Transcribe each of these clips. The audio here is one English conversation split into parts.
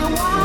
Whatever she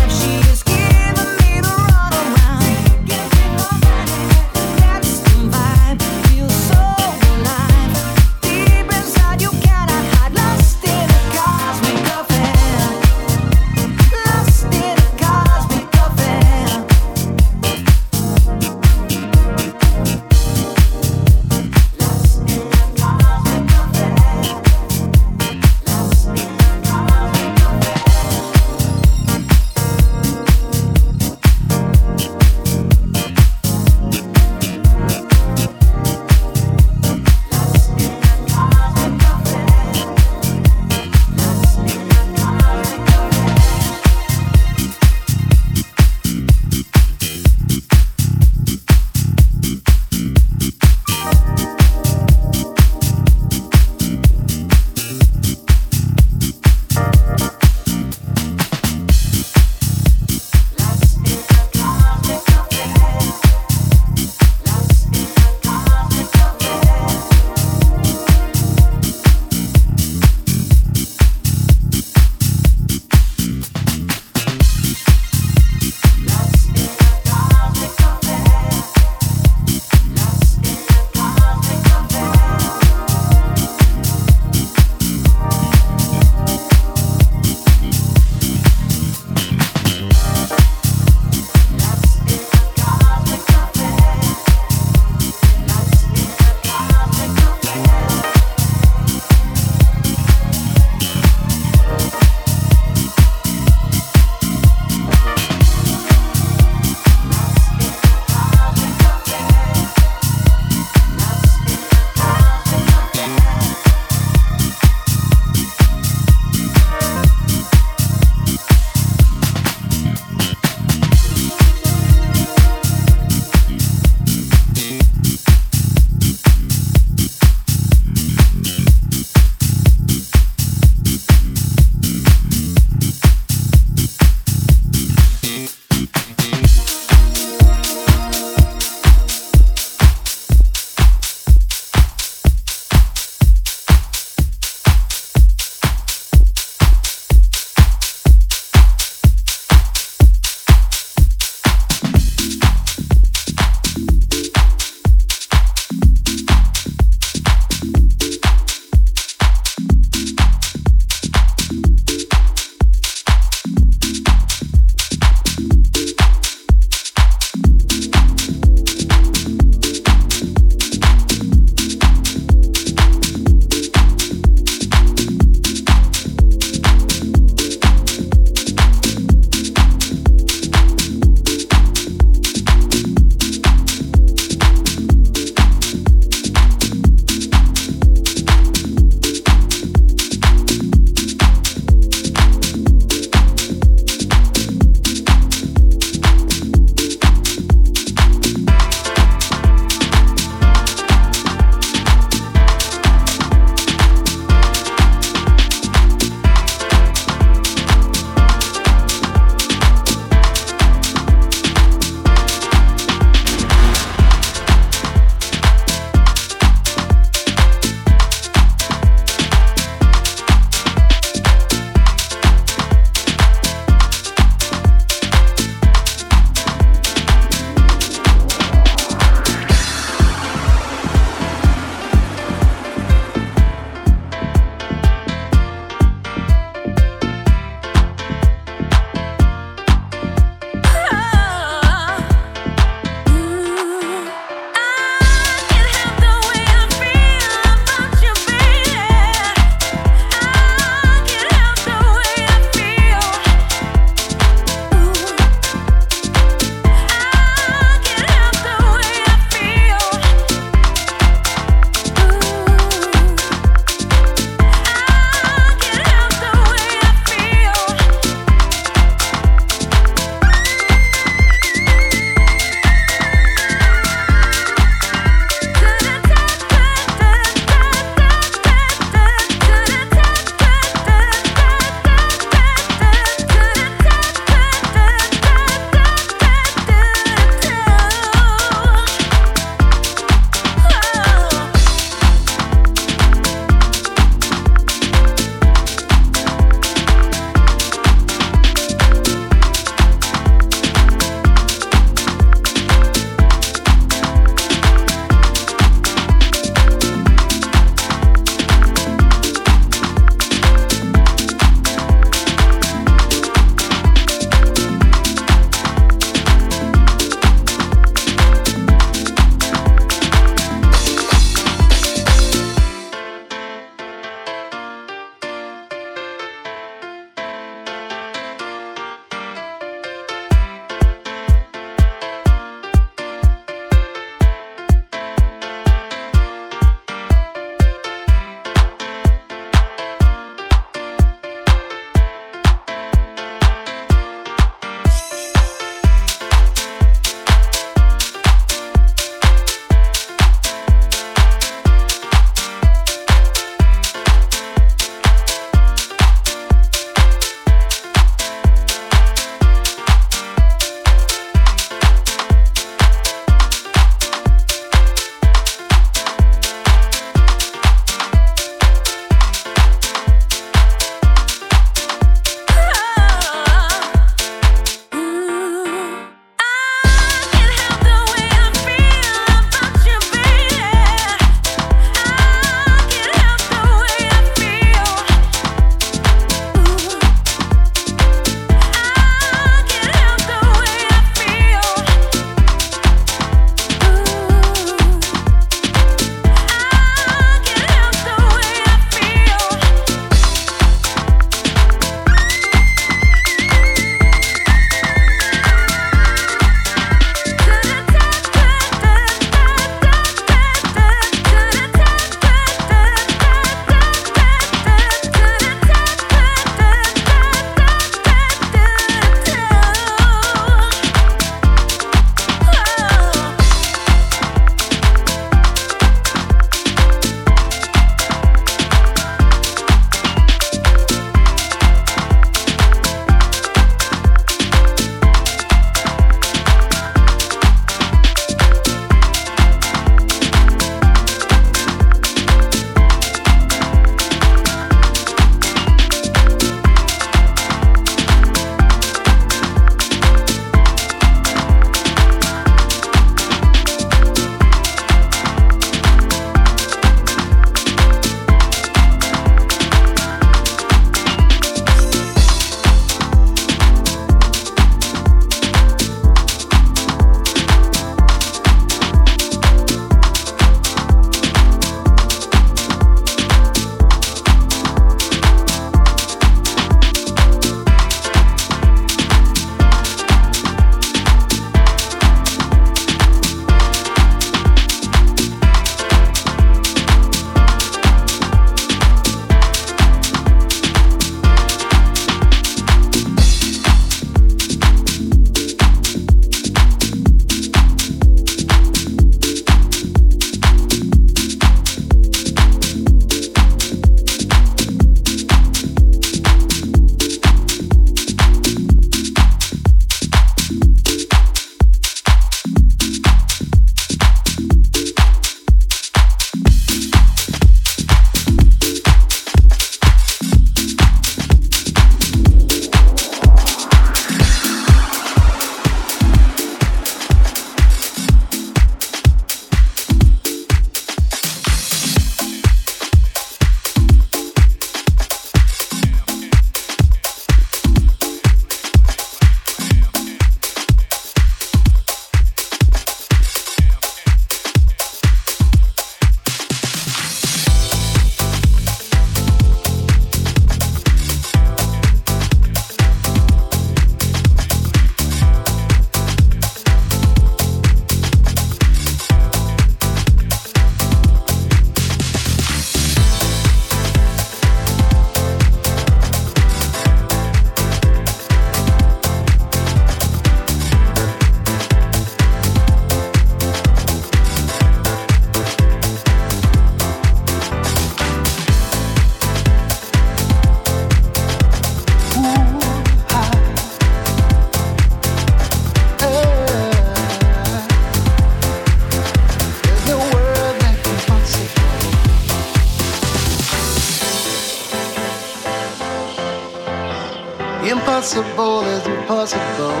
impossible is impossible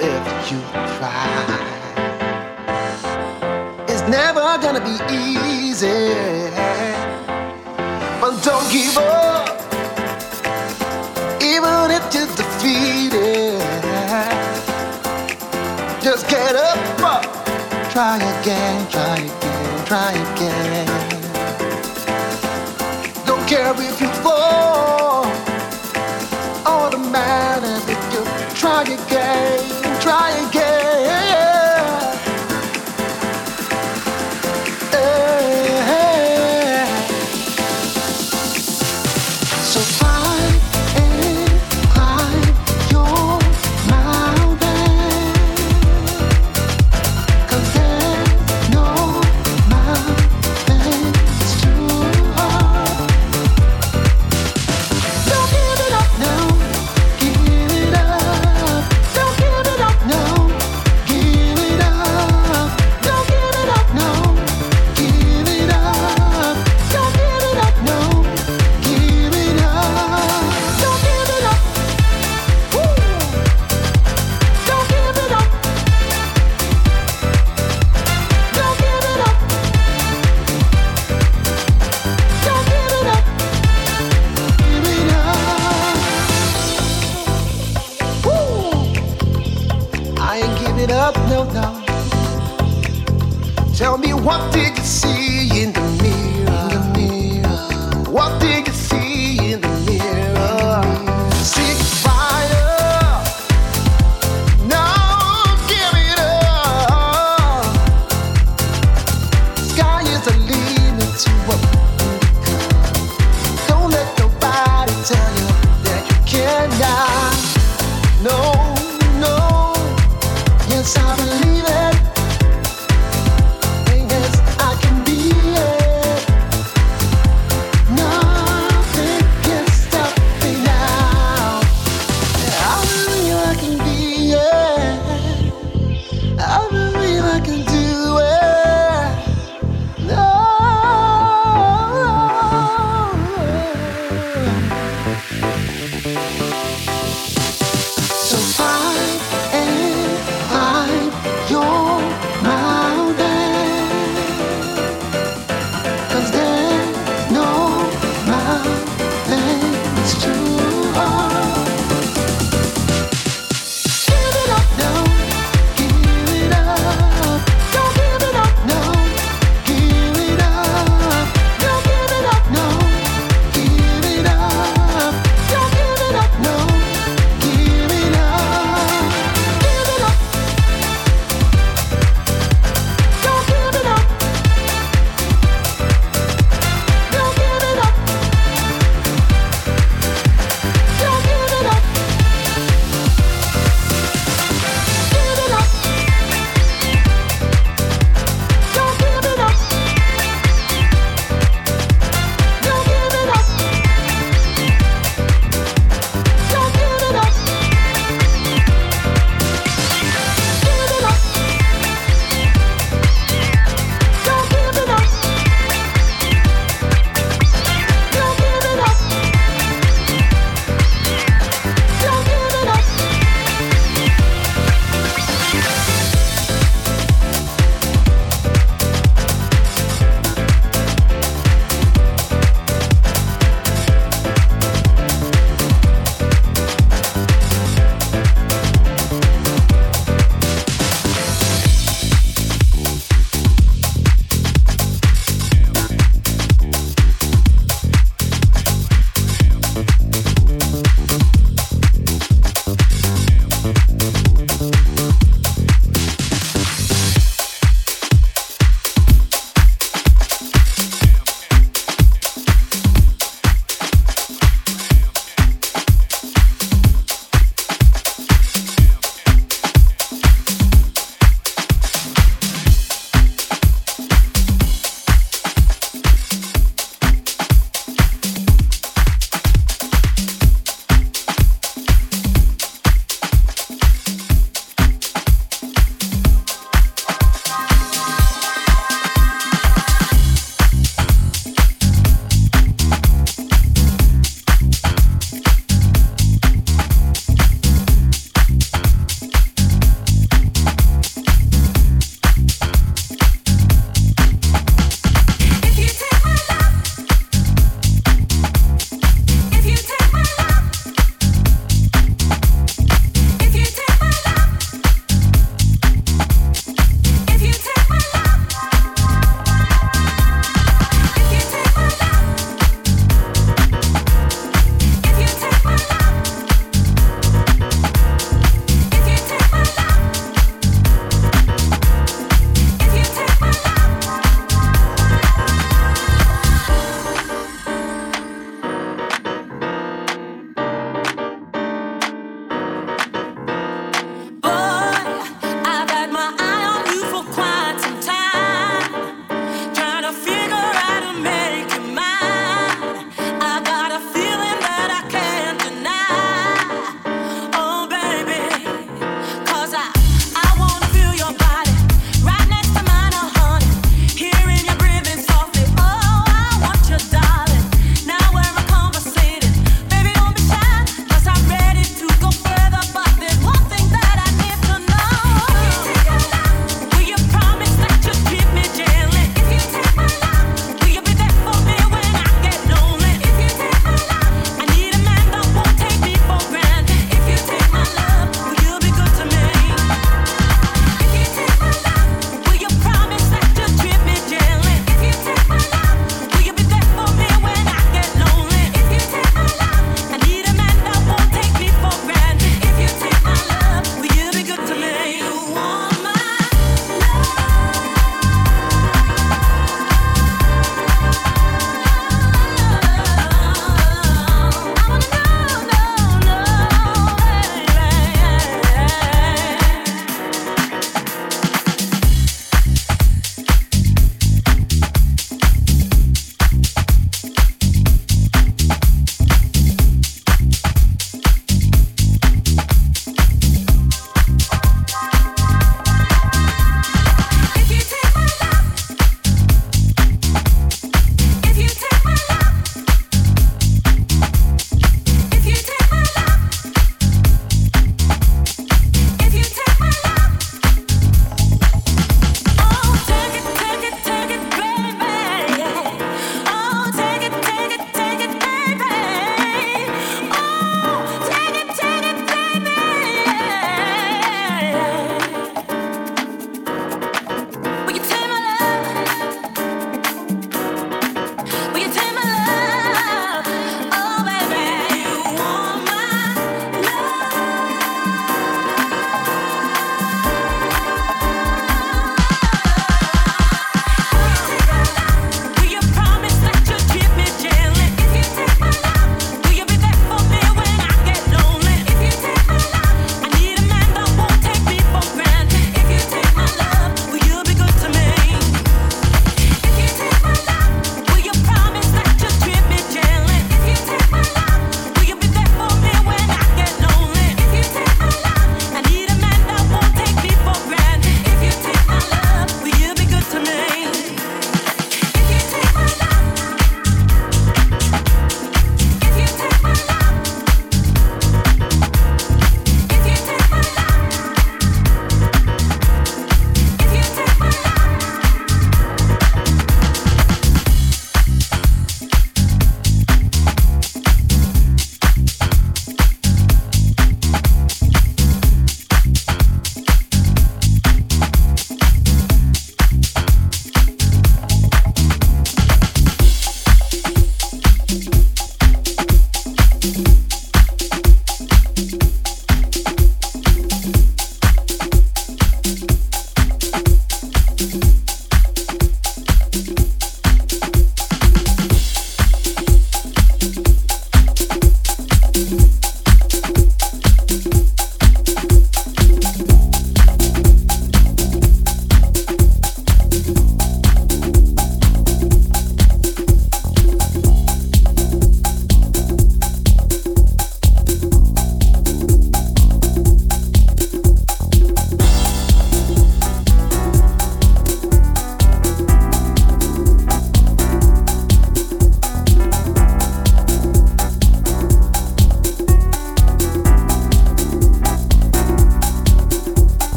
if you try. It's never gonna be easy, but don't give up, even if you're defeated. Just get up, up. try again, try again, try again. Don't care if you fall. again, try again. What did you see?